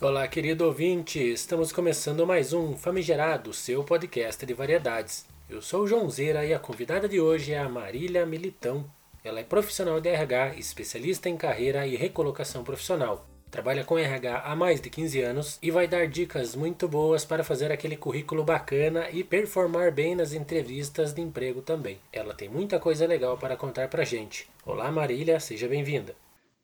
Olá, querido ouvinte! Estamos começando mais um Famigerado, seu podcast de variedades. Eu sou o João Zeira e a convidada de hoje é a Marília Militão. Ela é profissional de RH, especialista em carreira e recolocação profissional. Trabalha com RH há mais de 15 anos e vai dar dicas muito boas para fazer aquele currículo bacana e performar bem nas entrevistas de emprego também. Ela tem muita coisa legal para contar pra gente. Olá, Marília, seja bem-vinda.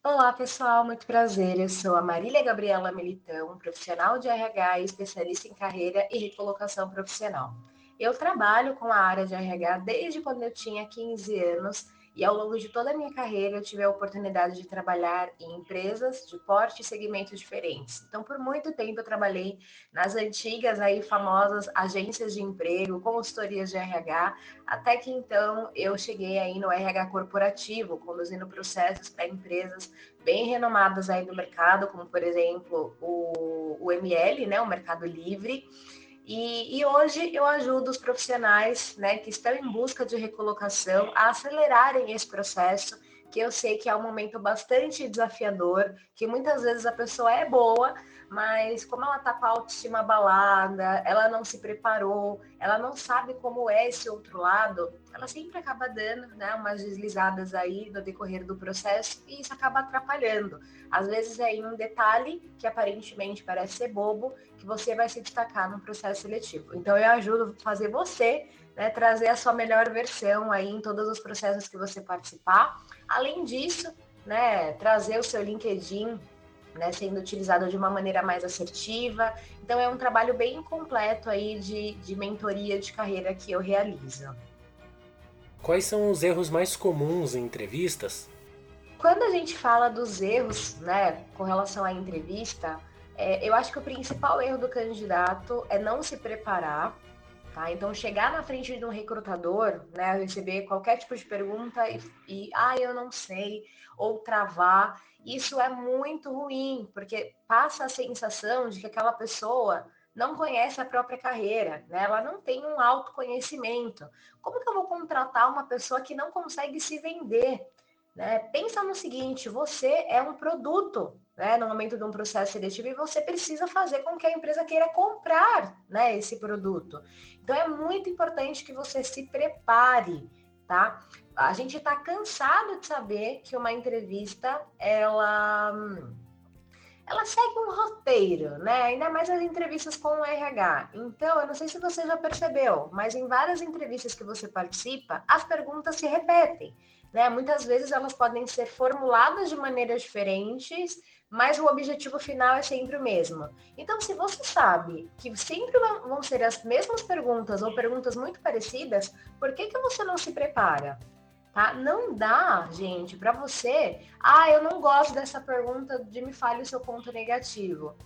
Olá, pessoal, muito prazer. Eu sou a Marília Gabriela Militão, profissional de RH e especialista em carreira e recolocação profissional. Eu trabalho com a área de RH desde quando eu tinha 15 anos e ao longo de toda a minha carreira eu tive a oportunidade de trabalhar em empresas de porte e segmentos diferentes. Então, por muito tempo eu trabalhei nas antigas aí famosas agências de emprego, consultorias de RH, até que então eu cheguei aí no RH corporativo, conduzindo processos para empresas bem renomadas aí do mercado, como por exemplo o, o ML, né, o Mercado Livre. E, e, hoje eu ajudo os profissionais né, que estão em busca de recolocação a acelerarem esse processo, que eu sei que é um momento bastante desafiador, que muitas vezes a pessoa é boa, mas como ela está com a autoestima abalada, ela não se preparou, ela não sabe como é esse outro lado, ela sempre acaba dando né, umas deslizadas aí no decorrer do processo e isso acaba atrapalhando. Às vezes é em um detalhe que aparentemente parece ser bobo que você vai se destacar no processo seletivo. Então eu ajudo a fazer você né, trazer a sua melhor versão aí em todos os processos que você participar. Além disso, né, trazer o seu LinkedIn né, sendo utilizado de uma maneira mais assertiva. Então é um trabalho bem completo aí de, de mentoria de carreira que eu realizo. Quais são os erros mais comuns em entrevistas? Quando a gente fala dos erros, né, com relação à entrevista, é, eu acho que o principal erro do candidato é não se preparar, tá? Então chegar na frente de um recrutador, né, receber qualquer tipo de pergunta e, e ah, eu não sei, ou travar isso é muito ruim, porque passa a sensação de que aquela pessoa não conhece a própria carreira, né? Ela não tem um autoconhecimento. Como que eu vou contratar uma pessoa que não consegue se vender? Né? Pensa no seguinte, você é um produto, né, no momento de um processo seletivo e você precisa fazer com que a empresa queira comprar, né, esse produto. Então é muito importante que você se prepare, tá? A gente está cansado de saber que uma entrevista ela ela segue um roteiro, né? Ainda mais as entrevistas com o RH. Então, eu não sei se você já percebeu, mas em várias entrevistas que você participa, as perguntas se repetem. Né? Muitas vezes elas podem ser formuladas de maneiras diferentes, mas o objetivo final é sempre o mesmo. Então, se você sabe que sempre vão ser as mesmas perguntas ou perguntas muito parecidas, por que, que você não se prepara? Tá? Não dá, gente, para você. Ah, eu não gosto dessa pergunta de me fale o seu ponto negativo.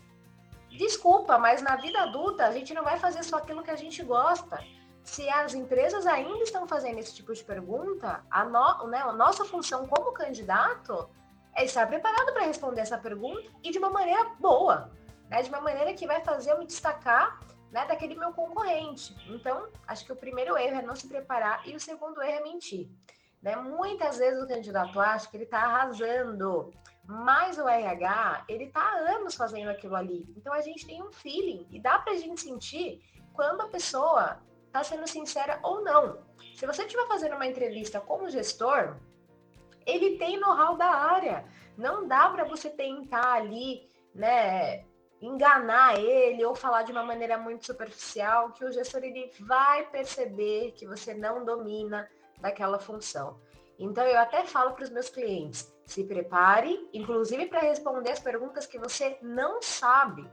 Desculpa, mas na vida adulta a gente não vai fazer só aquilo que a gente gosta se as empresas ainda estão fazendo esse tipo de pergunta, a, no, né, a nossa função como candidato é estar preparado para responder essa pergunta e de uma maneira boa, né, de uma maneira que vai fazer eu me destacar né, daquele meu concorrente. Então, acho que o primeiro erro é não se preparar e o segundo erro é mentir. Né? Muitas vezes o candidato acha que ele está arrasando, mas o RH, ele está há anos fazendo aquilo ali. Então, a gente tem um feeling e dá para a gente sentir quando a pessoa está sendo sincera ou não. Se você estiver fazendo uma entrevista com o gestor, ele tem know-how da área. Não dá para você tentar ali, né, enganar ele ou falar de uma maneira muito superficial que o gestor ele vai perceber que você não domina daquela função. Então eu até falo para os meus clientes, se prepare, inclusive para responder as perguntas que você não sabe.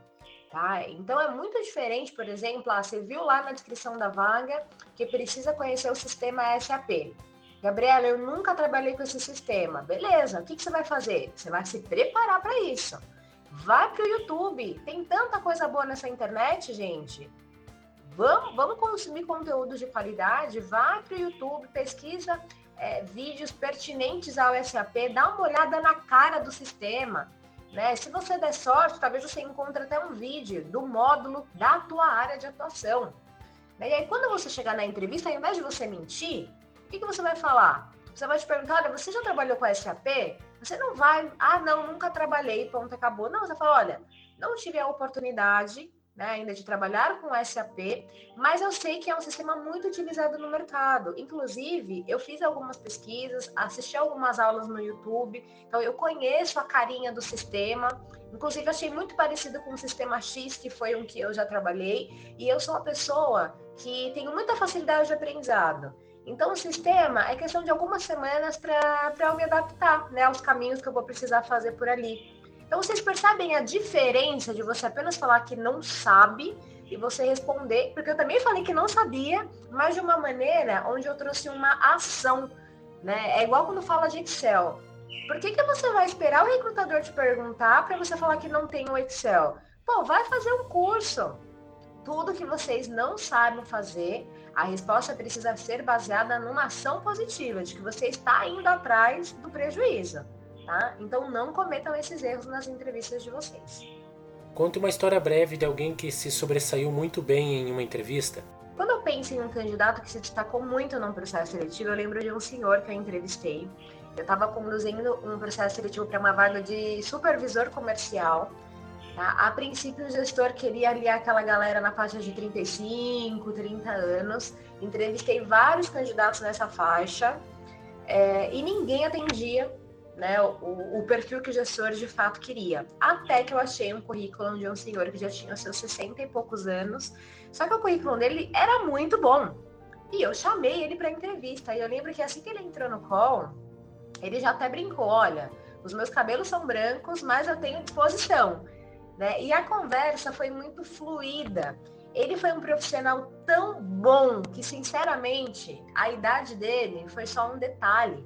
Tá? Então é muito diferente, por exemplo, ah, você viu lá na descrição da vaga que precisa conhecer o sistema SAP. Gabriela, eu nunca trabalhei com esse sistema. Beleza, o que, que você vai fazer? Você vai se preparar para isso. Vai para o YouTube. Tem tanta coisa boa nessa internet, gente. Vamos, vamos consumir conteúdo de qualidade. Vai para o YouTube, pesquisa é, vídeos pertinentes ao SAP, dá uma olhada na cara do sistema né? Se você der sorte, talvez você encontre até um vídeo do módulo da tua área de atuação. Né? E aí, quando você chegar na entrevista, ao invés de você mentir, o que, que você vai falar? Você vai te perguntar, olha, você já trabalhou com SAP? Você não vai, ah, não, nunca trabalhei, ponto, acabou. Não, você fala, olha, Não tive a oportunidade né, ainda de trabalhar com SAP, mas eu sei que é um sistema muito utilizado no mercado. Inclusive, eu fiz algumas pesquisas, assisti algumas aulas no YouTube, então eu conheço a carinha do sistema. Inclusive, achei muito parecido com o sistema X, que foi um que eu já trabalhei, e eu sou uma pessoa que tenho muita facilidade de aprendizado. Então, o sistema é questão de algumas semanas para eu me adaptar né, aos caminhos que eu vou precisar fazer por ali. Então, vocês percebem a diferença de você apenas falar que não sabe e você responder, porque eu também falei que não sabia, mas de uma maneira onde eu trouxe uma ação. Né? É igual quando fala de Excel. Por que, que você vai esperar o recrutador te perguntar para você falar que não tem o Excel? Pô, vai fazer um curso. Tudo que vocês não sabem fazer, a resposta precisa ser baseada numa ação positiva, de que você está indo atrás do prejuízo tá? Então não cometam esses erros nas entrevistas de vocês. Conte uma história breve de alguém que se sobressaiu muito bem em uma entrevista. Quando eu penso em um candidato que se destacou muito num processo seletivo, eu lembro de um senhor que eu entrevistei. Eu estava conduzindo um processo seletivo para uma vaga de supervisor comercial. Tá? A princípio, o gestor queria ali aquela galera na faixa de 35, 30 anos. Entrevistei vários candidatos nessa faixa é, e ninguém atendia né, o, o, perfil que o gestor de fato queria. Até que eu achei um currículo de um senhor que já tinha seus 60 e poucos anos, só que o currículo dele era muito bom. E eu chamei ele para entrevista. E eu lembro que assim que ele entrou no call, ele já até brincou: olha, os meus cabelos são brancos, mas eu tenho disposição. Né? E a conversa foi muito fluida. Ele foi um profissional tão bom que, sinceramente, a idade dele foi só um detalhe.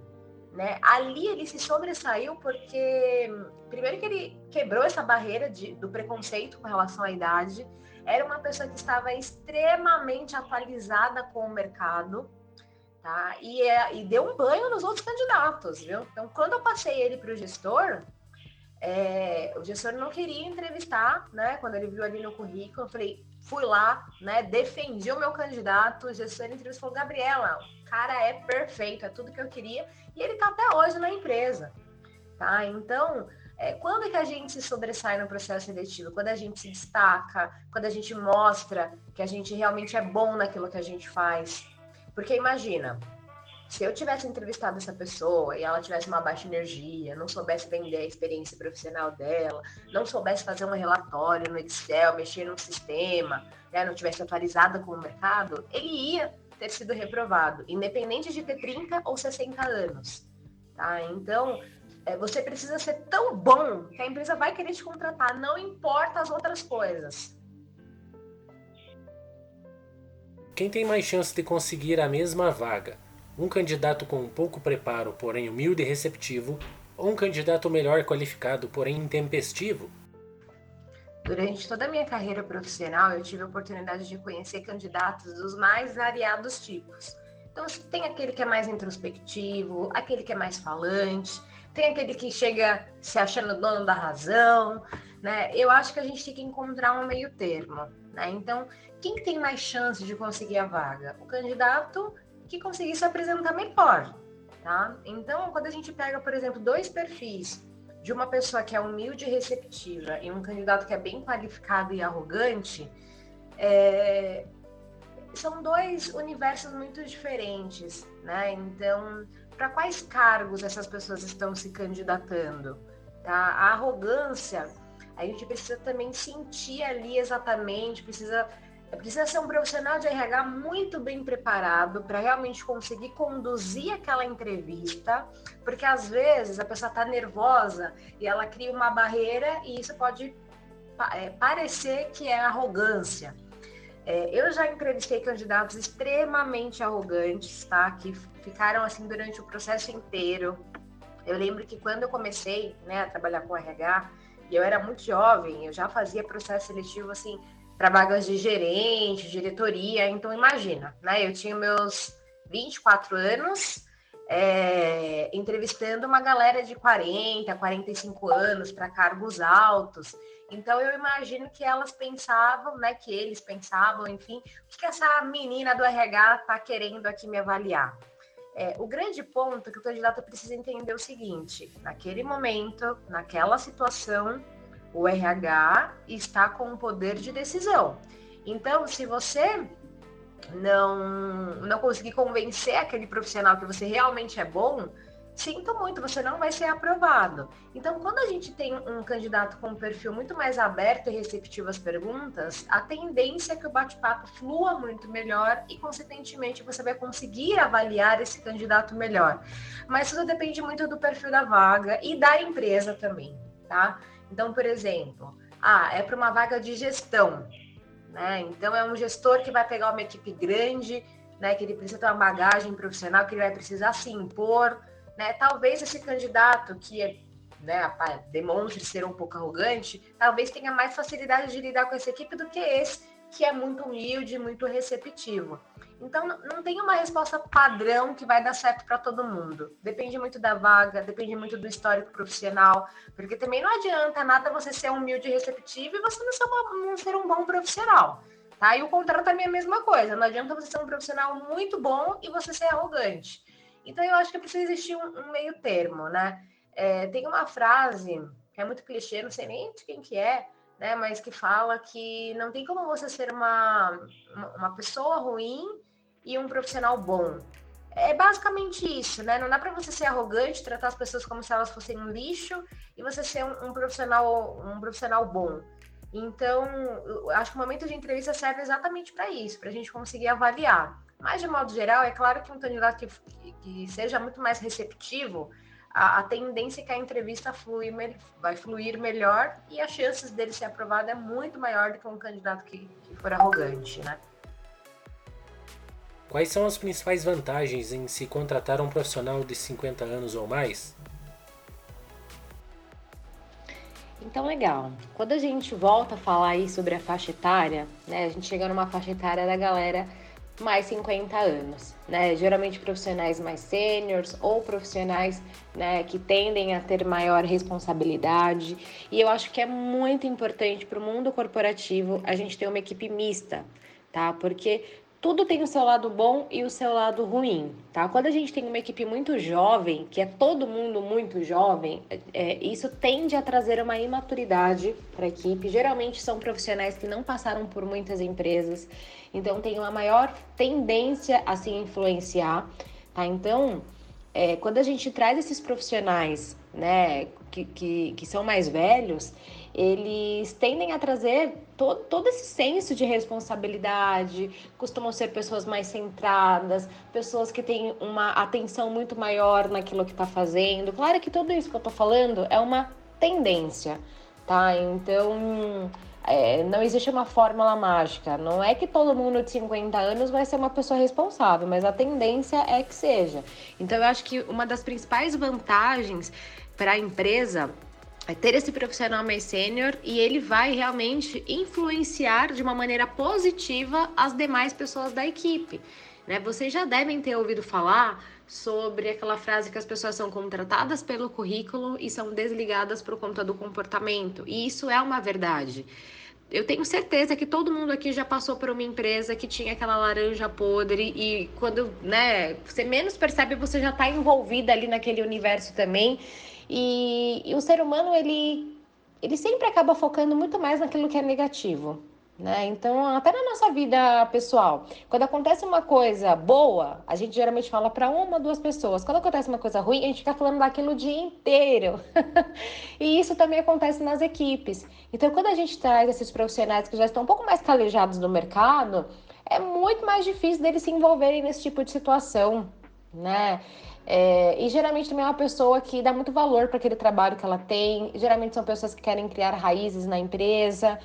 Né? Ali ele se sobressaiu porque, primeiro, que ele quebrou essa barreira de, do preconceito com relação à idade, era uma pessoa que estava extremamente atualizada com o mercado, tá? E, é, e deu um banho nos outros candidatos, viu? Então, quando eu passei ele para o gestor, é, o gestor não queria entrevistar, né? Quando ele viu ali no currículo, eu falei, fui lá, né? Defendi o meu candidato, o gestor entrevistou, Gabriela, cara é perfeito, é tudo que eu queria, e ele está até hoje na empresa, tá? Então, é, quando é que a gente se sobressai no processo seletivo? Quando a gente se destaca, quando a gente mostra que a gente realmente é bom naquilo que a gente faz. Porque imagina, se eu tivesse entrevistado essa pessoa e ela tivesse uma baixa energia, não soubesse vender a experiência profissional dela, não soubesse fazer um relatório no Excel, mexer no sistema, né, não tivesse atualizada com o mercado, ele ia ter sido reprovado, independente de ter 30 ou 60 anos. Tá? Então, é, você precisa ser tão bom que a empresa vai querer te contratar, não importa as outras coisas. Quem tem mais chance de conseguir a mesma vaga? Um candidato com pouco preparo, porém humilde e receptivo, ou um candidato melhor qualificado, porém intempestivo? Durante toda a minha carreira profissional, eu tive a oportunidade de conhecer candidatos dos mais variados tipos. Então, tem aquele que é mais introspectivo, aquele que é mais falante, tem aquele que chega se achando dono da razão, né? Eu acho que a gente tem que encontrar um meio termo, né? Então, quem tem mais chance de conseguir a vaga? O candidato que conseguir se apresentar melhor, tá? Então, quando a gente pega, por exemplo, dois perfis de uma pessoa que é humilde e receptiva e um candidato que é bem qualificado e arrogante, é... são dois universos muito diferentes, né? Então, para quais cargos essas pessoas estão se candidatando? Tá? A arrogância, a gente precisa também sentir ali exatamente, precisa precisa ser um profissional de RH muito bem preparado para realmente conseguir conduzir aquela entrevista, porque às vezes a pessoa está nervosa e ela cria uma barreira e isso pode é, parecer que é arrogância. É, eu já entrevistei candidatos extremamente arrogantes, tá? Que ficaram assim durante o processo inteiro. Eu lembro que quando eu comecei né, a trabalhar com RH, e eu era muito jovem, eu já fazia processo seletivo assim para vagas de gerente, diretoria. Então, imagina, né? Eu tinha meus 24 anos é, entrevistando uma galera de 40, 45 anos para cargos altos. Então, eu imagino que elas pensavam, né? Que eles pensavam, enfim, o que, essa menina do RH está querendo aqui me avaliar? É, o grande ponto que o candidato precisa entender é o seguinte: naquele momento, naquela situação, O RH está com o poder de decisão. Então, se você não, não conseguir convencer aquele profissional que você realmente é bom, sinto muito, você não vai ser aprovado. Então, quando a gente tem um candidato com um perfil muito mais aberto e receptivo às perguntas, a tendência é que o bate-papo flua muito melhor e, consequentemente, você vai conseguir avaliar esse candidato melhor. Mas tudo depende muito do perfil da vaga e da empresa também, tá? Então, por exemplo, ah, é para uma vaga de gestão, né? Então, é um gestor que vai pegar uma equipe grande, né? Que ele precisa ter uma bagagem profissional, que ele vai precisar se impor né? Talvez esse candidato que é, né, demonstre ser um pouco arrogante, talvez tenha mais facilidade de lidar com essa equipe do que esse que é muito humilde, muito receptivo. Então, não tem uma resposta padrão que vai dar certo para todo mundo. Depende muito da vaga, depende muito do histórico profissional, porque também não adianta nada você ser humilde e receptivo e você não ser, uma, não ser um bom profissional. Tá? E o contrário também é a mesma coisa. Não adianta você ser um profissional muito bom e você ser arrogante. Então, eu acho que precisa existir um, um meio termo, né? É, tem uma frase que é muito clichê, não sei nem de quem que é, né? Mas que fala que não tem como você ser uma, uma pessoa ruim e um profissional bom. É basicamente isso, né? Não dá para você ser arrogante, tratar as pessoas como se elas fossem um lixo e você ser um, um profissional um profissional bom. Então, acho que o momento de entrevista serve exatamente para isso, para a gente conseguir avaliar. Mas, de modo geral, é claro que um candidato que, que seja muito mais receptivo, a, a tendência é que a entrevista flui, vai fluir melhor e as chances dele ser aprovado é muito maior do que um candidato que, que for arrogante, né? Quais são as principais vantagens em se contratar um profissional de 50 anos ou mais? Então, legal. Quando a gente volta a falar aí sobre a faixa etária, né, a gente chega numa faixa etária da galera mais 50 anos, né? Geralmente profissionais mais sêniores ou profissionais né, que tendem a ter maior responsabilidade. E eu acho que é muito importante para o mundo corporativo a gente ter uma equipe mista, tá? Porque tudo tem o seu lado bom e o seu lado ruim, tá? Quando a gente tem uma equipe muito jovem, que é todo mundo muito jovem, é, isso tende a trazer uma imaturidade para a equipe. Geralmente são profissionais que não passaram por muitas empresas, então tem uma maior tendência a se influenciar, tá? Então, é, quando a gente traz esses profissionais, né, que, que, que são mais velhos, eles tendem a trazer todo, todo esse senso de responsabilidade, costumam ser pessoas mais centradas, pessoas que têm uma atenção muito maior naquilo que está fazendo. Claro que tudo isso que eu estou falando é uma tendência, tá? Então, é, não existe uma fórmula mágica. Não é que todo mundo de 50 anos vai ser uma pessoa responsável, mas a tendência é que seja. Então, eu acho que uma das principais vantagens para a empresa é ter esse profissional mais sênior e ele vai realmente influenciar de uma maneira positiva as demais pessoas da equipe. Né? Vocês já devem ter ouvido falar sobre aquela frase que as pessoas são contratadas pelo currículo e são desligadas por conta do comportamento. E isso é uma verdade. Eu tenho certeza que todo mundo aqui já passou por uma empresa que tinha aquela laranja podre e quando né, você menos percebe, você já está envolvida ali naquele universo também. E, e o ser humano, ele, ele sempre acaba focando muito mais naquilo que é negativo. Né? Então, até na nossa vida pessoal, quando acontece uma coisa boa, a gente geralmente fala para uma, duas pessoas. Quando acontece uma coisa ruim, a gente fica falando daquilo o dia inteiro. e isso também acontece nas equipes. Então, quando a gente traz esses profissionais que já estão um pouco mais calejados no mercado, é muito mais difícil deles se envolverem nesse tipo de situação, né? É, e geralmente também é uma pessoa que dá muito valor para aquele trabalho que ela tem. Geralmente são pessoas que querem criar raízes na empresa.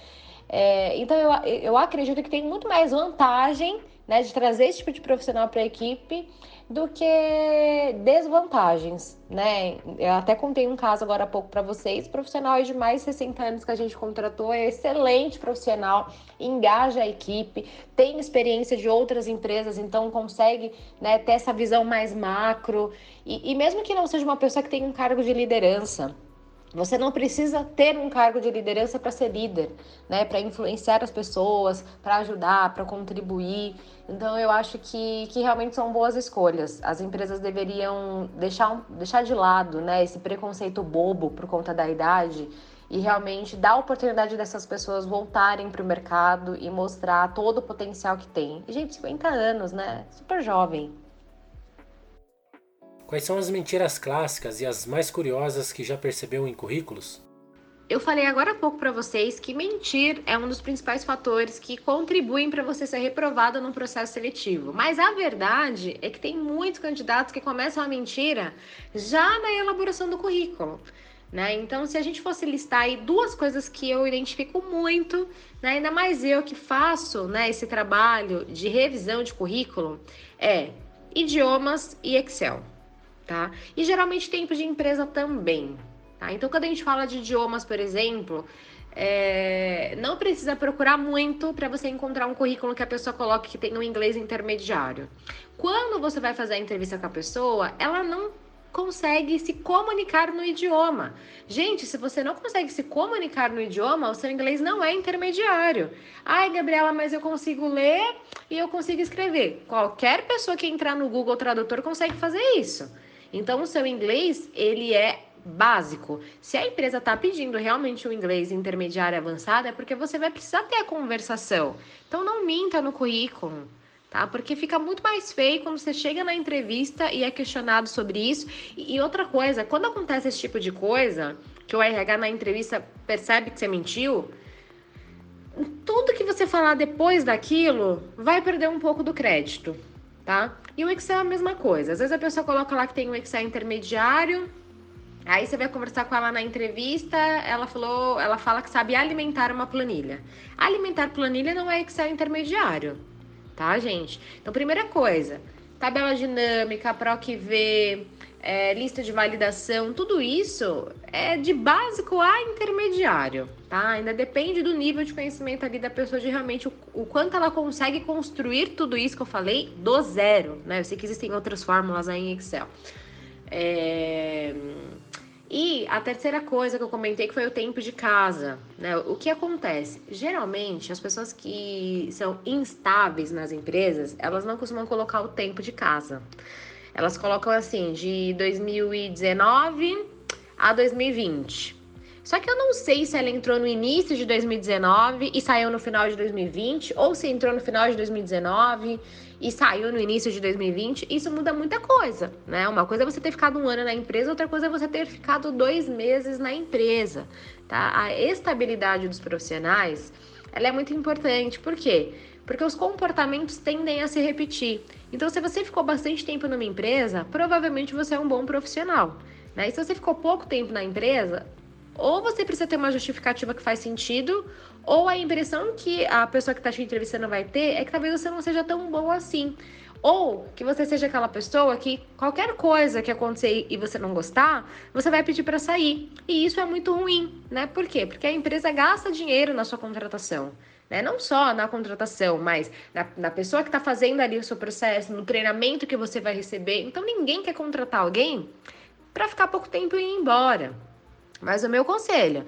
É, então eu, eu acredito que tem muito mais vantagem né, de trazer esse tipo de profissional para a equipe do que desvantagens, né? Eu até contei um caso agora há pouco para vocês, profissional de mais de 60 anos que a gente contratou, é excelente profissional, engaja a equipe, tem experiência de outras empresas, então consegue né, ter essa visão mais macro, e, e mesmo que não seja uma pessoa que tem um cargo de liderança, você não precisa ter um cargo de liderança para ser líder, né? Para influenciar as pessoas, para ajudar, para contribuir. Então eu acho que, que realmente são boas escolhas. As empresas deveriam deixar, deixar de lado né, esse preconceito bobo por conta da idade e realmente dar a oportunidade dessas pessoas voltarem para o mercado e mostrar todo o potencial que tem. E, gente, 50 anos, né? Super jovem. Quais são as mentiras clássicas e as mais curiosas que já percebeu em currículos? Eu falei agora há pouco para vocês que mentir é um dos principais fatores que contribuem para você ser reprovado no processo seletivo. Mas a verdade é que tem muitos candidatos que começam a mentira já na elaboração do currículo. Né? Então, se a gente fosse listar aí duas coisas que eu identifico muito, né? ainda mais eu que faço né, esse trabalho de revisão de currículo, é idiomas e Excel. Tá? E geralmente tempo de empresa também. Tá? Então, quando a gente fala de idiomas, por exemplo, é, não precisa procurar muito para você encontrar um currículo que a pessoa coloque que tem um inglês intermediário. Quando você vai fazer a entrevista com a pessoa, ela não consegue se comunicar no idioma. Gente, se você não consegue se comunicar no idioma, o seu inglês não é intermediário. Ai, Gabriela, mas eu consigo ler e eu consigo escrever. Qualquer pessoa que entrar no Google Tradutor consegue fazer isso. Então, o seu inglês, ele é básico. Se a empresa está pedindo realmente um inglês intermediário avançado, é porque você vai precisar ter a conversação. Então não minta no currículo, tá? Porque fica muito mais feio quando você chega na entrevista e é questionado sobre isso. E, e outra coisa, quando acontece esse tipo de coisa, que o RH na entrevista percebe que você mentiu, tudo que você falar depois daquilo vai perder um pouco do crédito, tá? E o Excel é a mesma coisa. Às vezes a pessoa coloca lá que tem um Excel intermediário, Aí você vai conversar com ela na entrevista, ela falou, ela fala que sabe alimentar uma planilha. Alimentar planilha não é Excel intermediário, tá, gente? Então, primeira coisa, tabela dinâmica, PROC-V, é, lista de validação, tudo isso é de básico a intermediário, tá? Ainda depende do nível de conhecimento ali da pessoa, de realmente o, o quanto ela consegue construir tudo isso que eu falei do zero, né? Eu sei que existem outras fórmulas aí em Excel. É... E a terceira coisa que eu comentei que foi o tempo de casa, né? O que acontece? Geralmente, as pessoas que são instáveis nas empresas, elas não costumam colocar o tempo de casa. Elas colocam assim, de 2019 a 2020. Só que eu não sei se ela entrou no início de 2019 e saiu no final de 2020, ou se entrou no final de 2019 e saiu no início de 2020. Isso muda muita coisa, né? Uma coisa é você ter ficado um ano na empresa, outra coisa é você ter ficado dois meses na empresa, tá? A estabilidade dos profissionais, ela é muito importante. Por quê? Porque os comportamentos tendem a se repetir. Então, se você ficou bastante tempo numa empresa, provavelmente você é um bom profissional. Né? E se você ficou pouco tempo na empresa, ou você precisa ter uma justificativa que faz sentido, ou a impressão que a pessoa que está te entrevistando vai ter é que talvez você não seja tão bom assim. Ou que você seja aquela pessoa que qualquer coisa que acontecer e você não gostar, você vai pedir para sair. E isso é muito ruim, né? Por quê? Porque a empresa gasta dinheiro na sua contratação. Né? Não só na contratação, mas na, na pessoa que está fazendo ali o seu processo, no treinamento que você vai receber. Então ninguém quer contratar alguém para ficar pouco tempo e ir embora. Mas o meu conselho,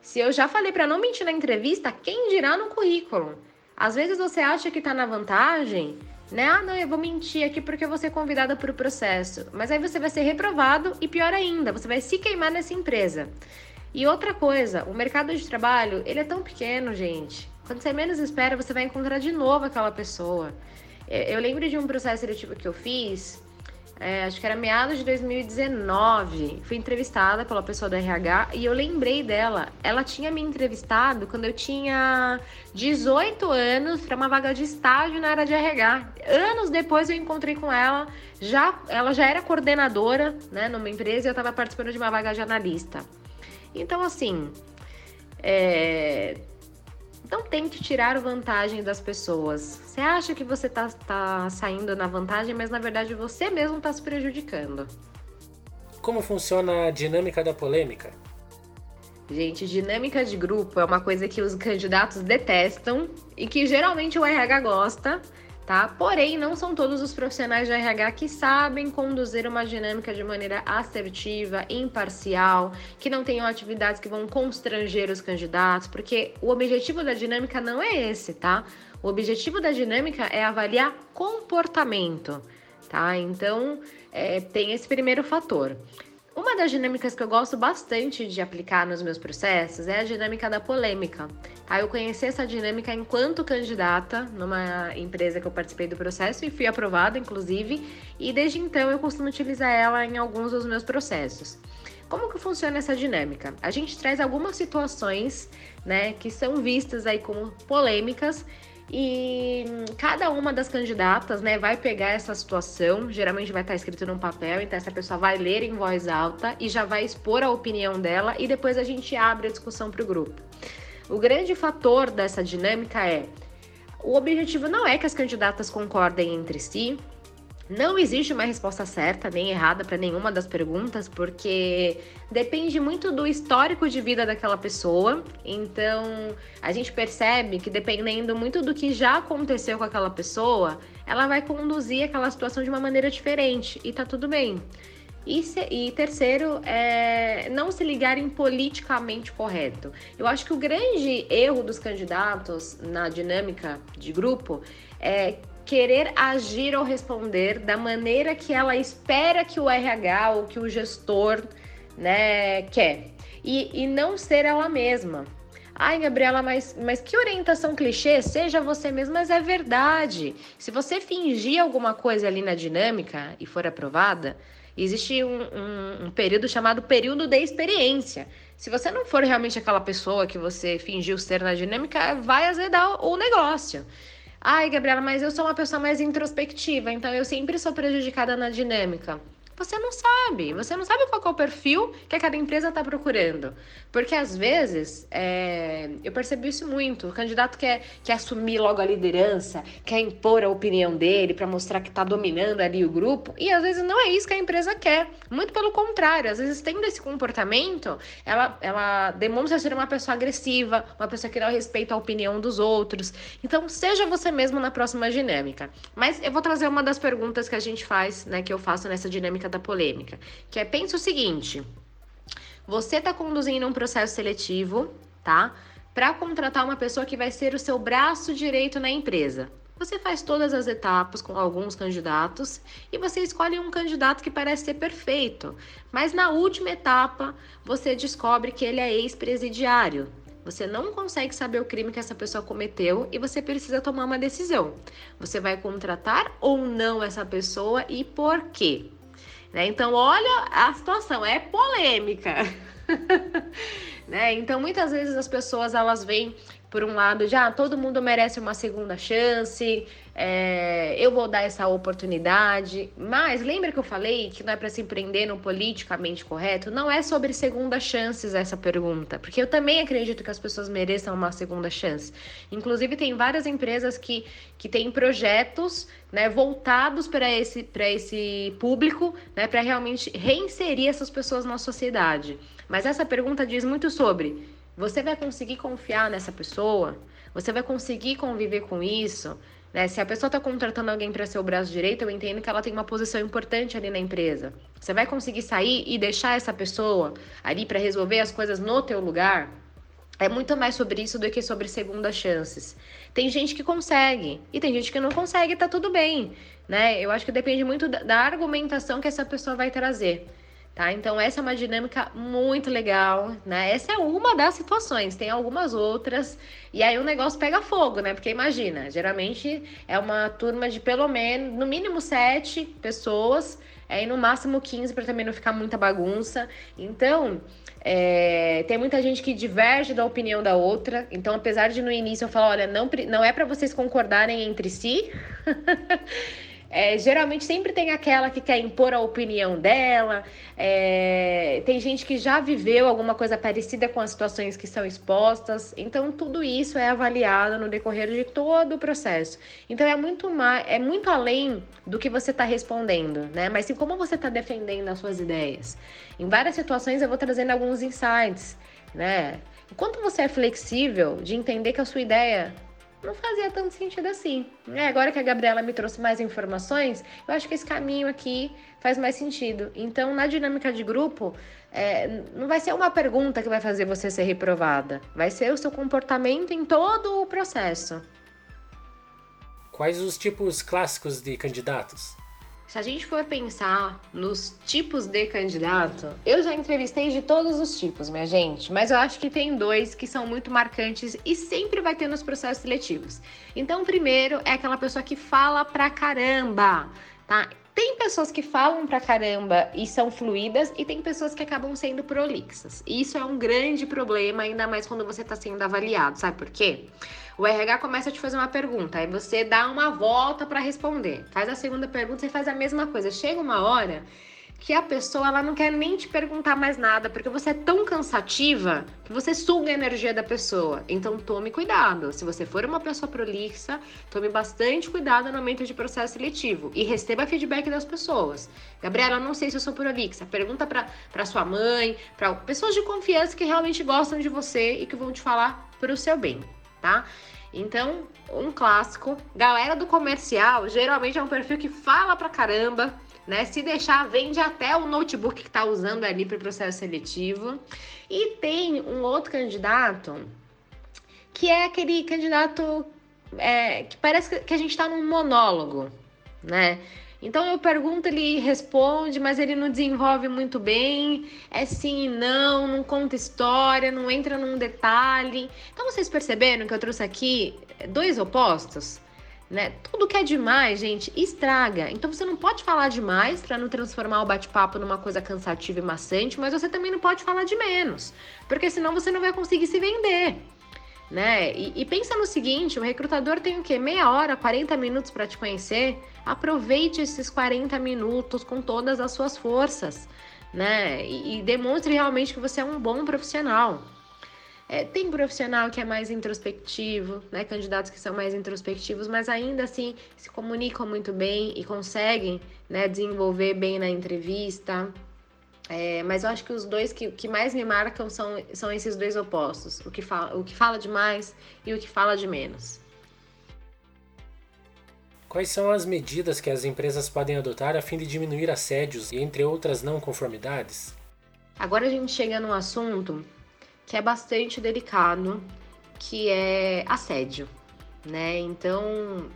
se eu já falei para não mentir na entrevista, quem dirá no currículo? Às vezes você acha que está na vantagem, né? Ah, não, eu vou mentir aqui porque eu vou ser convidada para o processo. Mas aí você vai ser reprovado e pior ainda, você vai se queimar nessa empresa. E outra coisa, o mercado de trabalho, ele é tão pequeno, gente. Quando você menos espera, você vai encontrar de novo aquela pessoa. Eu lembro de um processo seletivo que eu fiz, é, acho que era meados de 2019. Fui entrevistada pela pessoa da RH e eu lembrei dela. Ela tinha me entrevistado quando eu tinha 18 anos para uma vaga de estágio na área de RH. Anos depois eu encontrei com ela, já ela já era coordenadora, né, numa empresa e eu estava participando de uma vaga de analista. Então assim, é, não tente tirar vantagem das pessoas. Você acha que você está tá saindo na vantagem, mas na verdade você mesmo está se prejudicando. Como funciona a dinâmica da polêmica? Gente, dinâmica de grupo é uma coisa que os candidatos detestam e que geralmente o RH gosta, tá? Porém, não são todos os profissionais de RH que sabem conduzir uma dinâmica de maneira assertiva, imparcial, que não tenham atividades que vão constranger os candidatos, porque o objetivo da dinâmica não é esse, tá? O objetivo da dinâmica é avaliar comportamento, tá? Então, é, tem esse primeiro fator. Uma das dinâmicas que eu gosto bastante de aplicar nos meus processos é a dinâmica da polêmica. Tá? Eu conheci essa dinâmica enquanto candidata numa empresa que eu participei do processo e fui aprovada, inclusive, e desde então eu costumo utilizar ela em alguns dos meus processos. Como que funciona essa dinâmica? A gente traz algumas situações, né, que são vistas aí como polêmicas e cada uma das candidatas, né, vai pegar essa situação, geralmente vai estar escrito num papel, então essa pessoa vai ler em voz alta e já vai expor a opinião dela e depois a gente abre a discussão para o grupo. O grande fator dessa dinâmica é o objetivo não é que as candidatas concordem entre si, não existe uma resposta certa nem errada para nenhuma das perguntas, porque depende muito do histórico de vida daquela pessoa. Então, a gente percebe que dependendo muito do que já aconteceu com aquela pessoa, ela vai conduzir aquela situação de uma maneira diferente e tá tudo bem. E, se, e, terceiro, é não se ligarem politicamente correto. Eu acho que o grande erro dos candidatos na dinâmica de grupo é querer agir ou responder da maneira que ela espera que o RH ou que o gestor né, quer. E, e não ser ela mesma. Ai, Gabriela, mas, mas que orientação clichê, seja você mesma, mas é verdade. Se você fingir alguma coisa ali na dinâmica e for aprovada, existe um, um, um período chamado período de experiência. Se você não for realmente aquela pessoa que você fingiu ser na dinâmica, vai azedar o negócio. Ai, Gabriela, mas eu sou uma pessoa mais introspectiva, então eu sempre sou prejudicada na dinâmica. Você não sabe, você não sabe qual é o perfil que cada empresa está procurando. Porque às vezes, é, eu percebi isso muito, o candidato quer, quer assumir logo a liderança, quer impor a opinião dele para mostrar que está dominando ali o grupo, e às vezes não é isso que a empresa quer. Muito pelo contrário, às vezes tendo esse comportamento, ela, ela demonstra ser uma pessoa agressiva, uma pessoa que não respeita a opinião dos outros. Então, seja você mesmo na próxima dinâmica. Mas eu vou trazer uma das perguntas que a gente faz, né, que eu faço nessa dinâmica da polêmica, que é pensa o seguinte: você está conduzindo um processo seletivo, tá? Para contratar uma pessoa que vai ser o seu braço direito na empresa. Você faz todas as etapas com alguns candidatos e você escolhe um candidato que parece ser perfeito, mas na última etapa você descobre que ele é ex-presidiário. Você não consegue saber o crime que essa pessoa cometeu e você precisa tomar uma decisão. Você vai contratar ou não essa pessoa e por quê? Né? Então, olha a situação, é polêmica. né? Então, muitas vezes as pessoas elas vêm por um lado, já todo mundo merece uma segunda chance, é, eu vou dar essa oportunidade. Mas lembra que eu falei que não é para se empreender no politicamente correto? Não é sobre segunda chances essa pergunta, porque eu também acredito que as pessoas mereçam uma segunda chance. Inclusive, tem várias empresas que, que têm projetos né, voltados para esse, esse público, né, para realmente reinserir essas pessoas na sociedade. Mas essa pergunta diz muito sobre você vai conseguir confiar nessa pessoa? Você vai conseguir conviver com isso? Né? Se a pessoa está contratando alguém para ser o braço direito, eu entendo que ela tem uma posição importante ali na empresa. Você vai conseguir sair e deixar essa pessoa ali para resolver as coisas no teu lugar? É muito mais sobre isso do que sobre segundas chances. Tem gente que consegue e tem gente que não consegue, tá tudo bem, né? Eu acho que depende muito da argumentação que essa pessoa vai trazer. Tá? Então, essa é uma dinâmica muito legal, né? Essa é uma das situações, tem algumas outras, e aí o negócio pega fogo, né? Porque imagina, geralmente é uma turma de pelo menos, no mínimo sete pessoas, é, e no máximo 15 para também não ficar muita bagunça. Então, é, tem muita gente que diverge da opinião da outra. Então, apesar de no início eu falar, olha, não, não é para vocês concordarem entre si. É, geralmente sempre tem aquela que quer impor a opinião dela, é, tem gente que já viveu alguma coisa parecida com as situações que são expostas, então tudo isso é avaliado no decorrer de todo o processo. Então é muito mais, é muito além do que você está respondendo, né? Mas sim como você está defendendo as suas ideias. Em várias situações eu vou trazendo alguns insights, né? Enquanto você é flexível de entender que a sua ideia não fazia tanto sentido assim. É, agora que a Gabriela me trouxe mais informações, eu acho que esse caminho aqui faz mais sentido. Então, na dinâmica de grupo, é, não vai ser uma pergunta que vai fazer você ser reprovada, vai ser o seu comportamento em todo o processo. Quais os tipos clássicos de candidatos? Se a gente for pensar nos tipos de candidato, eu já entrevistei de todos os tipos, minha gente, mas eu acho que tem dois que são muito marcantes e sempre vai ter nos processos seletivos. Então, o primeiro é aquela pessoa que fala pra caramba, tá? Tem pessoas que falam pra caramba e são fluídas, e tem pessoas que acabam sendo prolixas. E isso é um grande problema, ainda mais quando você está sendo avaliado, sabe por quê? O RH começa a te fazer uma pergunta, aí você dá uma volta para responder. Faz a segunda pergunta, você faz a mesma coisa. Chega uma hora que a pessoa ela não quer nem te perguntar mais nada, porque você é tão cansativa que você suga a energia da pessoa. Então tome cuidado. Se você for uma pessoa prolixa, tome bastante cuidado no momento de processo seletivo e receba feedback das pessoas. Gabriela, não sei se eu sou prolixa. Pergunta para sua mãe, para pessoas de confiança que realmente gostam de você e que vão te falar para o seu bem tá? Então, um clássico. Galera do comercial, geralmente é um perfil que fala pra caramba, né? Se deixar, vende até o notebook que tá usando ali para o processo seletivo. E tem um outro candidato que é aquele candidato é, que parece que a gente tá num monólogo, né? Então eu pergunto, ele responde, mas ele não desenvolve muito bem. É sim e não, não conta história, não entra num detalhe. Então vocês perceberam que eu trouxe aqui dois opostos? Né? Tudo que é demais, gente, estraga. Então você não pode falar demais para não transformar o bate-papo numa coisa cansativa e maçante, mas você também não pode falar de menos, porque senão você não vai conseguir se vender né? E, e, pensa no seguinte: o recrutador tem o quê? Meia hora, 40 minutos para te conhecer. Aproveite esses 40 minutos com todas as suas forças, né? E, e demonstre realmente que você é um bom profissional. É, tem profissional que é mais introspectivo, né? Candidatos que são mais introspectivos, mas ainda assim se comunicam muito bem e conseguem né, desenvolver bem na entrevista, é, mas eu acho que os dois que, que mais me marcam são, são esses dois opostos: o que, fala, o que fala demais e o que fala de menos. Quais são as medidas que as empresas podem adotar a fim de diminuir assédios e entre outras não conformidades? Agora a gente chega num assunto que é bastante delicado, que é assédio, né? Então,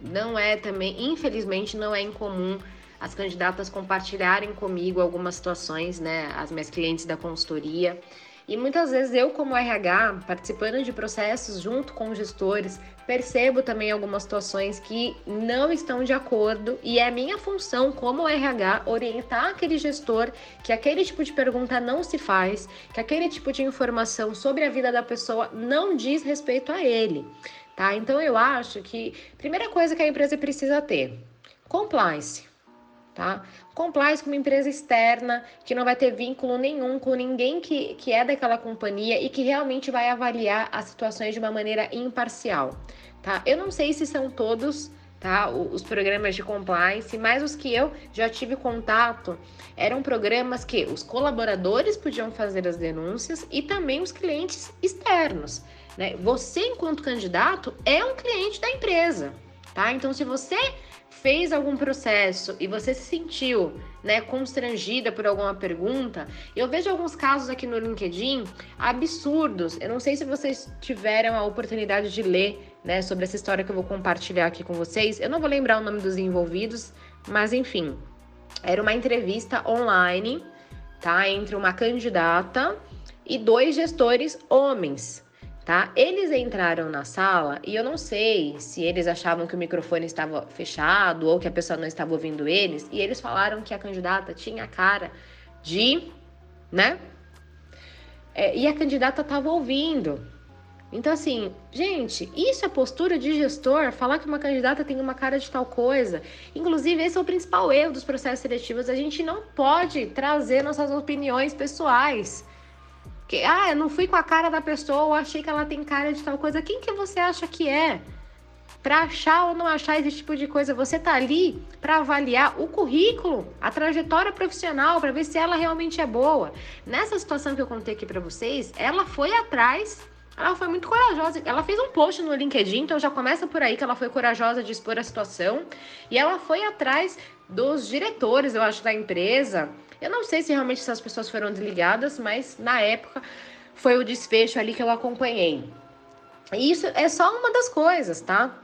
não é também, infelizmente, não é incomum as candidatas compartilharem comigo algumas situações, né, as minhas clientes da consultoria. E muitas vezes eu, como RH, participando de processos junto com gestores, percebo também algumas situações que não estão de acordo e é minha função como RH orientar aquele gestor que aquele tipo de pergunta não se faz, que aquele tipo de informação sobre a vida da pessoa não diz respeito a ele, tá? Então eu acho que primeira coisa que a empresa precisa ter, compliance tá? Compliance com uma empresa externa que não vai ter vínculo nenhum com ninguém que, que é daquela companhia e que realmente vai avaliar as situações de uma maneira imparcial, tá? Eu não sei se são todos tá? Os programas de compliance, mas os que eu já tive contato eram programas que os colaboradores podiam fazer as denúncias e também os clientes externos. Né? Você, enquanto candidato, é um cliente da empresa, tá? Então, se você fez algum processo e você se sentiu né, constrangida por alguma pergunta, eu vejo alguns casos aqui no LinkedIn absurdos. Eu não sei se vocês tiveram a oportunidade de ler né, sobre essa história que eu vou compartilhar aqui com vocês. Eu não vou lembrar o nome dos envolvidos, mas enfim, era uma entrevista online, tá, entre uma candidata e dois gestores homens tá? Eles entraram na sala e eu não sei se eles achavam que o microfone estava fechado ou que a pessoa não estava ouvindo eles, e eles falaram que a candidata tinha cara de, né? É, e a candidata estava ouvindo. Então, assim, gente, isso é postura de gestor, falar que uma candidata tem uma cara de tal coisa. Inclusive, esse é o principal erro dos processos seletivos. A gente não pode trazer nossas opiniões pessoais. Que, ah, eu não fui com a cara da pessoa, achei que ela tem cara de tal coisa. Quem que você acha que é? Para achar ou não achar esse tipo de coisa, você tá ali para avaliar o currículo, a trajetória profissional, para ver se ela realmente é boa. Nessa situação que eu contei aqui para vocês, ela foi atrás ela foi muito corajosa. Ela fez um post no LinkedIn, então já começa por aí que ela foi corajosa de expor a situação. E ela foi atrás dos diretores, eu acho, da empresa, eu não sei se realmente essas pessoas foram desligadas, mas na época foi o desfecho ali que eu acompanhei. E isso é só uma das coisas, tá?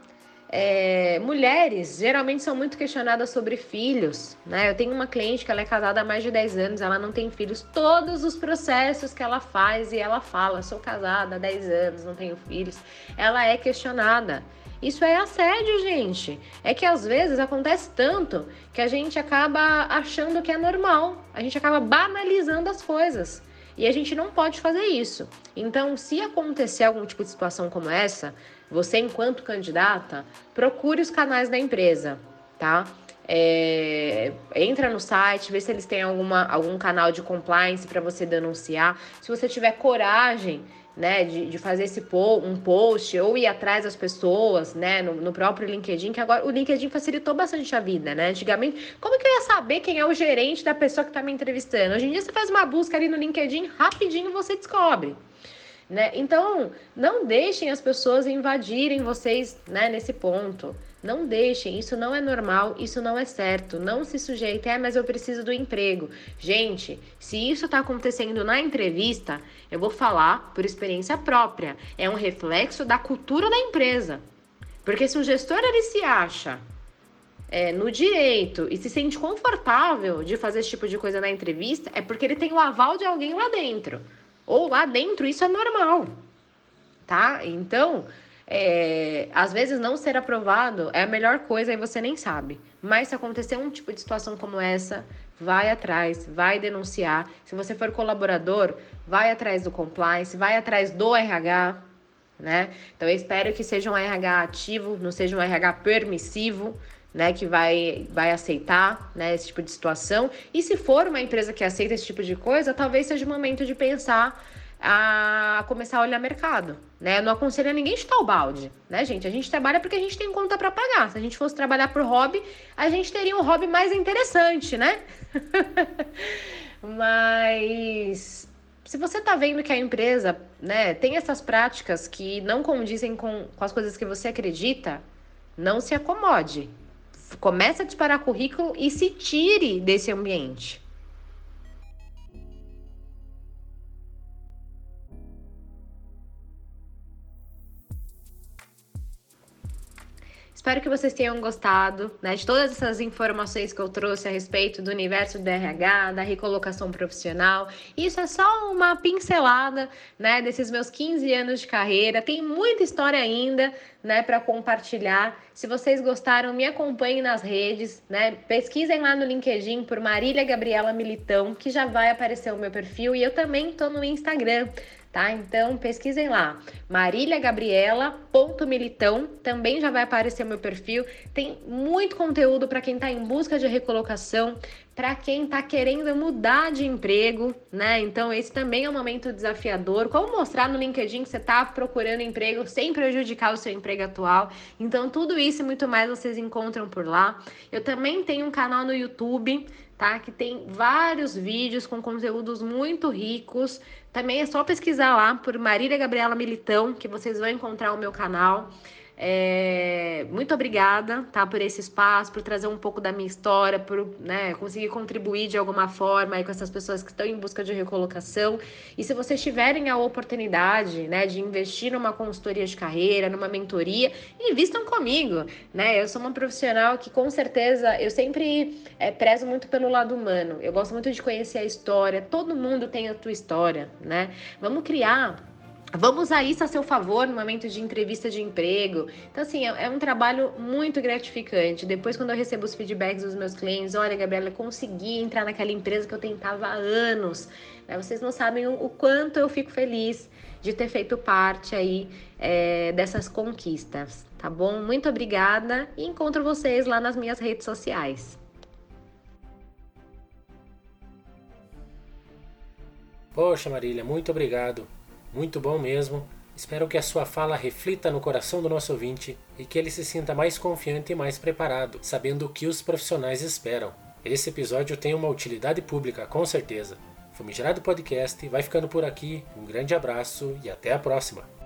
é, mulheres geralmente são muito questionadas sobre filhos, né? Eu tenho uma cliente que ela é casada há mais de 10 anos, ela não tem filhos. Todos os processos que ela faz e ela fala, sou casada há 10 anos, não tenho filhos, ela é questionada. Isso é assédio, gente. É que às vezes acontece tanto que a gente acaba achando que é normal, a gente acaba banalizando as coisas. E a gente não pode fazer isso. Então, se acontecer algum tipo de situação como essa, você, enquanto candidata, procure os canais da empresa, tá? É, entra no site, vê se eles têm alguma, algum canal de compliance para você denunciar. Se você tiver coragem né, de, de fazer esse po um post ou ir atrás das pessoas, né, no, no, próprio LinkedIn, que agora o LinkedIn facilitou bastante a vida, né? Antigamente, como que eu ia saber quem é o gerente da pessoa que está me entrevistando? Hoje em dia você faz uma busca ali no LinkedIn, rapidinho você descobre. Né? Então, não deixem as pessoas invadirem vocês né, nesse ponto. Não deixem, isso não é normal, isso não é certo. Não se sujeite, é, mas eu preciso do emprego. Gente, se isso está acontecendo na entrevista, eu vou falar por experiência própria. É um reflexo da cultura da empresa. Porque se o gestor ele se acha é, no direito e se sente confortável de fazer esse tipo de coisa na entrevista, é porque ele tem o aval de alguém lá dentro ou lá dentro isso é normal, tá? Então, é, às vezes não ser aprovado é a melhor coisa e você nem sabe. Mas se acontecer um tipo de situação como essa, vai atrás, vai denunciar. Se você for colaborador, vai atrás do compliance, vai atrás do RH, né? Então eu espero que seja um RH ativo, não seja um RH permissivo, né, que vai, vai aceitar né, esse tipo de situação. E se for uma empresa que aceita esse tipo de coisa, talvez seja o momento de pensar a começar a olhar mercado, né? Eu não aconselho a ninguém chutar o balde, né, gente? A gente trabalha porque a gente tem conta para pagar. Se a gente fosse trabalhar por hobby, a gente teria um hobby mais interessante, né? Mas se você tá vendo que a empresa, né, tem essas práticas que não condizem com, com as coisas que você acredita, não se acomode, comece a disparar currículo e se tire desse ambiente. Espero que vocês tenham gostado né, de todas essas informações que eu trouxe a respeito do universo do RH, da recolocação profissional. Isso é só uma pincelada né, desses meus 15 anos de carreira. Tem muita história ainda né, para compartilhar. Se vocês gostaram, me acompanhem nas redes, né? Pesquisem lá no LinkedIn por Marília Gabriela Militão, que já vai aparecer o meu perfil, e eu também estou no Instagram tá? Então pesquisem lá, mariliagabriela.militão, também já vai aparecer meu perfil. Tem muito conteúdo para quem está em busca de recolocação, para quem está querendo mudar de emprego, né? Então esse também é um momento desafiador. Como mostrar no LinkedIn que você está procurando emprego sem prejudicar o seu emprego atual. Então tudo isso e muito mais vocês encontram por lá. Eu também tenho um canal no YouTube tá? Que tem vários vídeos com conteúdos muito ricos. Também é só pesquisar lá por Marília Gabriela Militão, que vocês vão encontrar o meu canal. É, muito obrigada, tá, por esse espaço, por trazer um pouco da minha história, por né, conseguir contribuir de alguma forma aí com essas pessoas que estão em busca de recolocação. E se vocês tiverem a oportunidade, né, de investir numa consultoria de carreira, numa mentoria, invistam comigo, né? Eu sou uma profissional que com certeza eu sempre é, prezo muito pelo lado humano. Eu gosto muito de conhecer a história. Todo mundo tem a tua história, né? Vamos criar Vamos usar isso a seu favor no momento de entrevista de emprego. Então, assim, é, é, um trabalho muito gratificante. Depois, quando eu recebo os feedbacks dos meus clientes, olha, Gabriela, eu consegui entrar naquela empresa que eu tentava há anos. Né? Vocês não sabem o, quanto eu fico feliz de ter feito parte aí é, dessas conquistas, tá bom? Muito obrigada e encontro vocês lá nas minhas redes sociais. Poxa, Marília, muito obrigado. Muito bom mesmo. Espero que a sua fala reflita no coração do nosso ouvinte e que ele se sinta mais confiante e mais preparado, sabendo o que os profissionais esperam. Esse episódio tem uma utilidade pública, com certeza. Famigerado Podcast vai ficando por aqui. Um grande abraço e até a próxima!